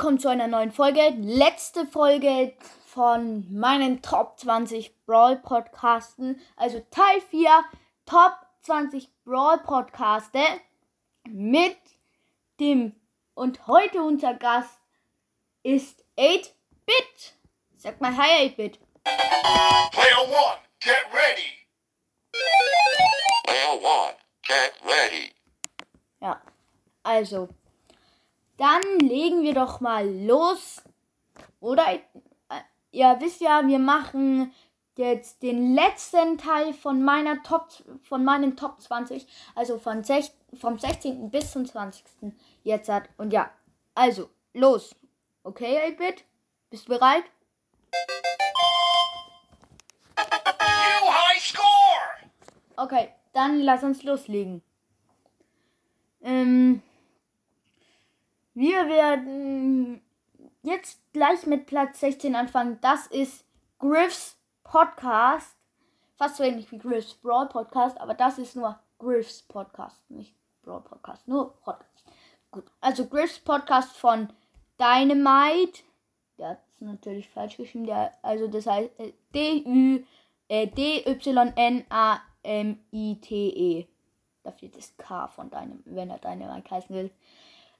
willkommen zu einer neuen Folge. Letzte Folge von meinen Top 20 Brawl Podcasten. Also Teil 4 Top 20 Brawl Podcaste mit dem und heute unser Gast ist 8-Bit. Sag mal Hi 8-Bit. Player one, get ready. Player one, get ready. Ja, also dann legen wir doch mal los. Oder äh, ihr wisst ja, wir machen jetzt den letzten Teil von meiner Top von meinen Top 20, also von sech, vom 16. bis zum 20. jetzt hat. Und ja, also los. Okay, 8-Bit? Bist du bereit? You high score. Okay, dann lass uns loslegen. Ähm, wir werden jetzt gleich mit Platz 16 anfangen. Das ist Griffs Podcast. Fast so ähnlich wie Griffs Brawl Podcast, aber das ist nur Griffs Podcast, nicht Brawl Podcast, nur Podcast. Gut, also Griffs Podcast von Dynamite. Der hat es natürlich falsch geschrieben. Der, also das heißt äh, D-Ü, äh, D-Y-N-A-M-I-T-E. Da fehlt das K von deinem, wenn er Dynamite heißen will.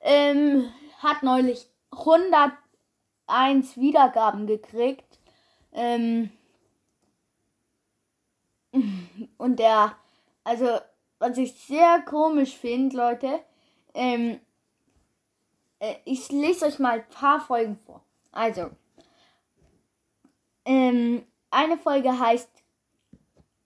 Ähm, hat neulich 101 Wiedergaben gekriegt. Ähm, und der, also, was ich sehr komisch finde, Leute, ähm, äh, ich lese euch mal ein paar Folgen vor. Also, ähm, eine Folge heißt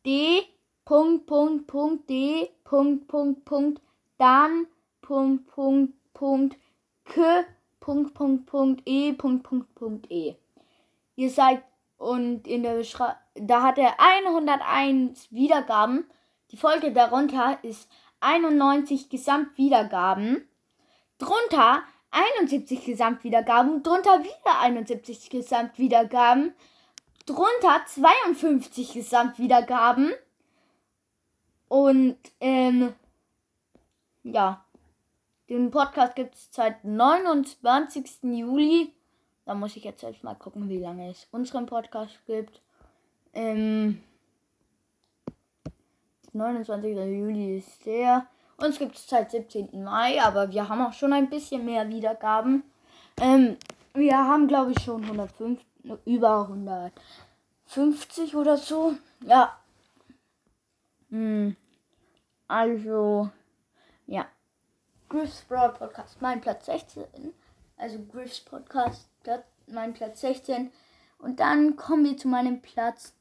D. Punkt, Punkt, Punkt, D. Punkt, Punkt, Punkt, dann, Punkt, Punkt, Punkt, K. Punkt, Punkt, Punkt, E. Punkt, Punkt, Punkt, E. Ihr seid und in der Beschreibung, da hat er 101 Wiedergaben. Die Folge darunter ist 91 Gesamtwiedergaben. Drunter 71 Gesamtwiedergaben. Drunter wieder 71 Gesamtwiedergaben. Drunter 52 Gesamtwiedergaben. Und, ähm, ja. Den Podcast gibt es seit 29. Juli. Da muss ich jetzt selbst mal gucken, wie lange es unseren Podcast gibt. Ähm, 29. Juli ist der. Uns gibt es seit 17. Mai, aber wir haben auch schon ein bisschen mehr Wiedergaben. Ähm, wir haben, glaube ich, schon 105, über 150 oder so. Ja. Hm. Also, ja. Griff's Broad Podcast, mein Platz 16. Also Griff's Podcast, mein Platz 16. Und dann kommen wir zu meinem Platz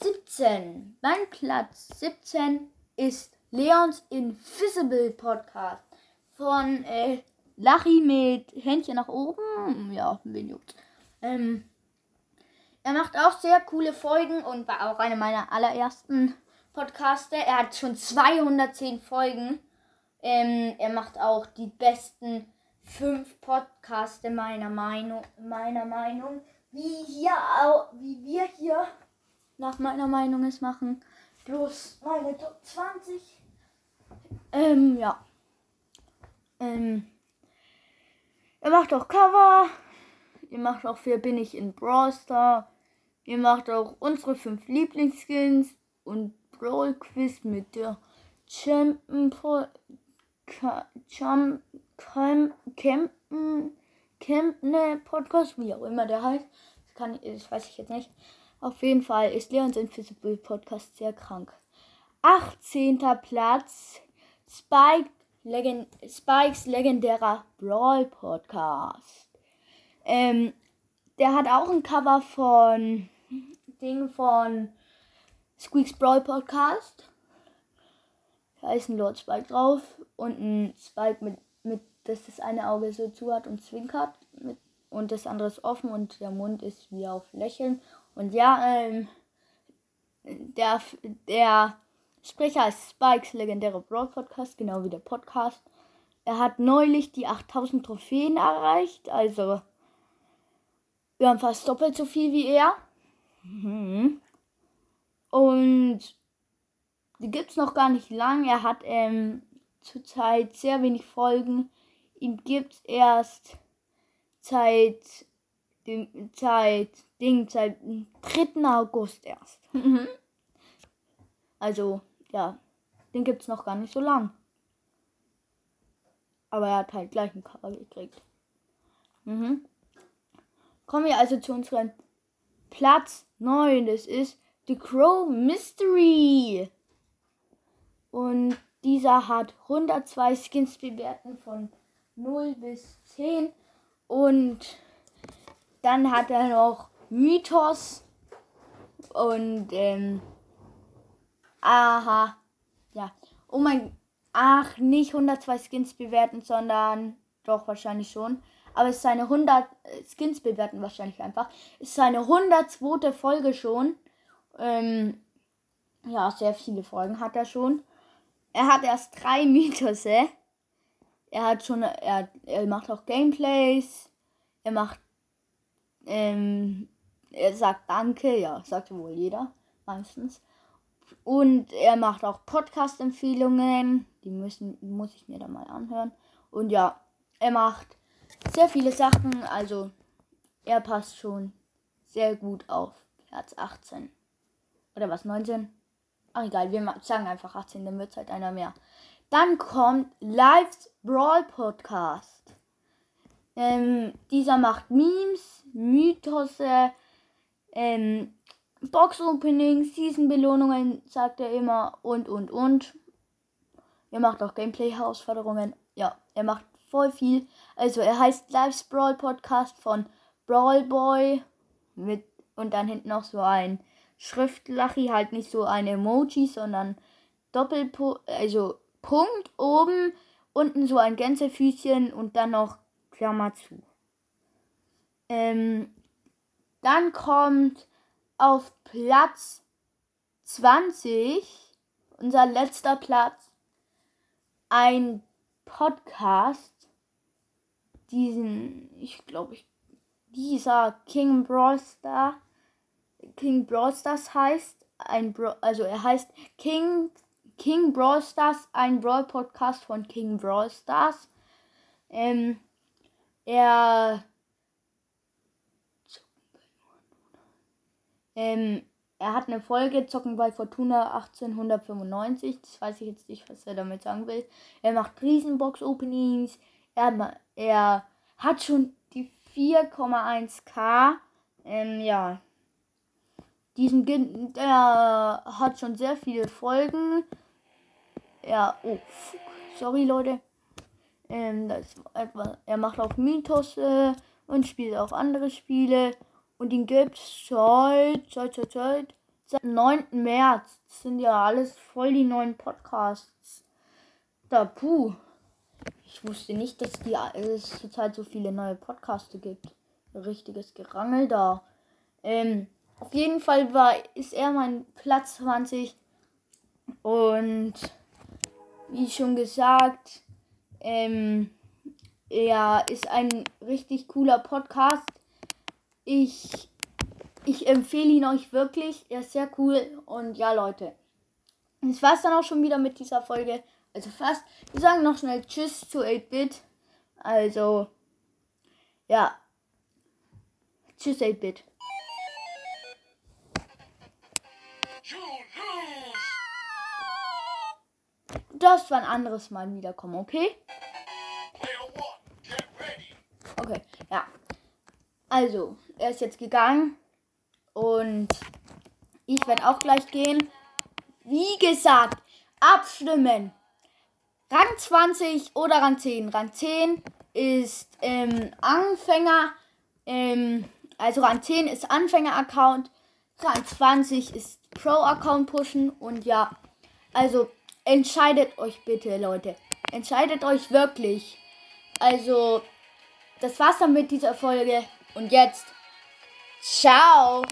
17. Mein Platz 17 ist Leons Invisible Podcast von äh, Lachi mit Händchen nach oben. Ja, wen juckt. Ähm, er macht auch sehr coole Folgen und war auch einer meiner allerersten Podcaster. Er hat schon 210 Folgen. Ähm, er macht auch die besten fünf Podcasts meiner Meinung, meiner Meinung, wie hier auch, wie wir hier nach meiner Meinung es machen. Plus meine Top 20. Ähm, ja. Ähm, er macht auch Cover. Ihr macht auch für Bin ich in Brawl Star. Ihr macht auch unsere fünf Lieblingsskins und Brawl Quiz mit der Champion Champ Campen Campne Podcast, wie auch immer der heißt. Das, kann, das weiß ich jetzt nicht. Auf jeden Fall ist Leons Invisible Podcast sehr krank. 18. Platz Spike Legend Spikes legendärer Brawl Podcast. Ähm, der hat auch ein Cover von Ding von Squeaks Brawl Podcast. Ein Lord Spike drauf und ein Spike mit, mit dass das eine Auge so zu hat und zwinkert mit, und das andere ist offen und der Mund ist wie auf Lächeln. Und ja, ähm, der, der Sprecher ist Spikes legendäre Brawl Podcast, genau wie der Podcast. Er hat neulich die 8000 Trophäen erreicht, also wir haben fast doppelt so viel wie er. Und die gibt es noch gar nicht lang. Er hat ähm, zurzeit sehr wenig Folgen. Ihm gibt es erst seit dem seit Ding seit dem 3. August erst. also, ja, den gibt's noch gar nicht so lang. Aber er hat halt gleich ein Cover gekriegt. Mhm. Kommen wir also zu unserem Platz 9. Das ist The Crow Mystery. Und dieser hat 102 Skins bewerten von 0 bis 10. Und dann hat er noch Mythos und ähm, aha, ja. Oh mein, ach, nicht 102 Skins bewerten, sondern doch wahrscheinlich schon. Aber es ist seine 100 äh, Skins bewerten wahrscheinlich einfach. Es ist seine 102. Folge schon. Ähm, ja, sehr viele Folgen hat er schon. Er hat erst drei Mythos, äh? Er hat schon, er, er macht auch Gameplays. Er macht, ähm, er sagt Danke, ja, sagt wohl jeder, meistens. Und er macht auch Podcast-Empfehlungen. Die müssen, muss ich mir dann mal anhören. Und ja, er macht sehr viele Sachen. Also er passt schon sehr gut auf Platz 18. Oder was, 19? Ach egal, wir sagen einfach 18, dann wird es halt einer mehr. Dann kommt Lives Brawl Podcast. Ähm, dieser macht Memes, Mythos, ähm, Box-Openings, Season-Belohnungen, sagt er immer und und und. Er macht auch Gameplay-Herausforderungen. Ja, er macht voll viel. Also er heißt Lives Brawl Podcast von Brawl Boy mit und dann hinten noch so ein Schriftlachi, halt nicht so ein Emoji, sondern Doppelpunkt, also Punkt oben, unten so ein Gänsefüßchen und dann noch Klammer zu. Ähm, dann kommt auf Platz 20, unser letzter Platz, ein Podcast, diesen, ich glaube, dieser King Brawl Star, King Brawl Stars heißt, ein Bra also er heißt King, King Brawl Stars, ein Brawl Podcast von King Brawl Stars. Ähm, er ähm, er hat eine Folge Zocken bei Fortuna 1895. Das weiß ich jetzt nicht, was er damit sagen will. Er macht Riesenbox-Openings. Er, er hat schon die 4,1k. Ähm, ja. Diesen, der hat schon sehr viele Folgen. Ja, oh, sorry Leute. Ähm, das etwa, er macht auch Mythos äh, und spielt auch andere Spiele. Und ihn gibt es seit, seit, seit, seit, seit 9. März. Das sind ja alles voll die neuen Podcasts. Da, puh. Ich wusste nicht, dass die, es zurzeit so viele neue Podcasts gibt. richtiges Gerangel da. Ähm, auf jeden Fall war, ist er mein Platz 20. Und wie schon gesagt, ähm, er ist ein richtig cooler Podcast. Ich, ich empfehle ihn euch wirklich. Er ist sehr cool. Und ja, Leute. Das war es dann auch schon wieder mit dieser Folge. Also fast. Wir sagen noch schnell Tschüss zu 8-Bit. Also, ja. Tschüss 8-Bit. Das war ein anderes Mal wiederkommen, okay? Okay, ja. Also, er ist jetzt gegangen. Und ich werde auch gleich gehen. Wie gesagt, abstimmen. Rang 20 oder Rang 10. Rang 10 ist ähm, Anfänger. Ähm, also Rang 10 ist Anfänger-Account. Rang 20 ist Pro-Account pushen. Und ja, also entscheidet euch bitte, Leute. Entscheidet euch wirklich. Also, das war's dann mit dieser Folge. Und jetzt, ciao.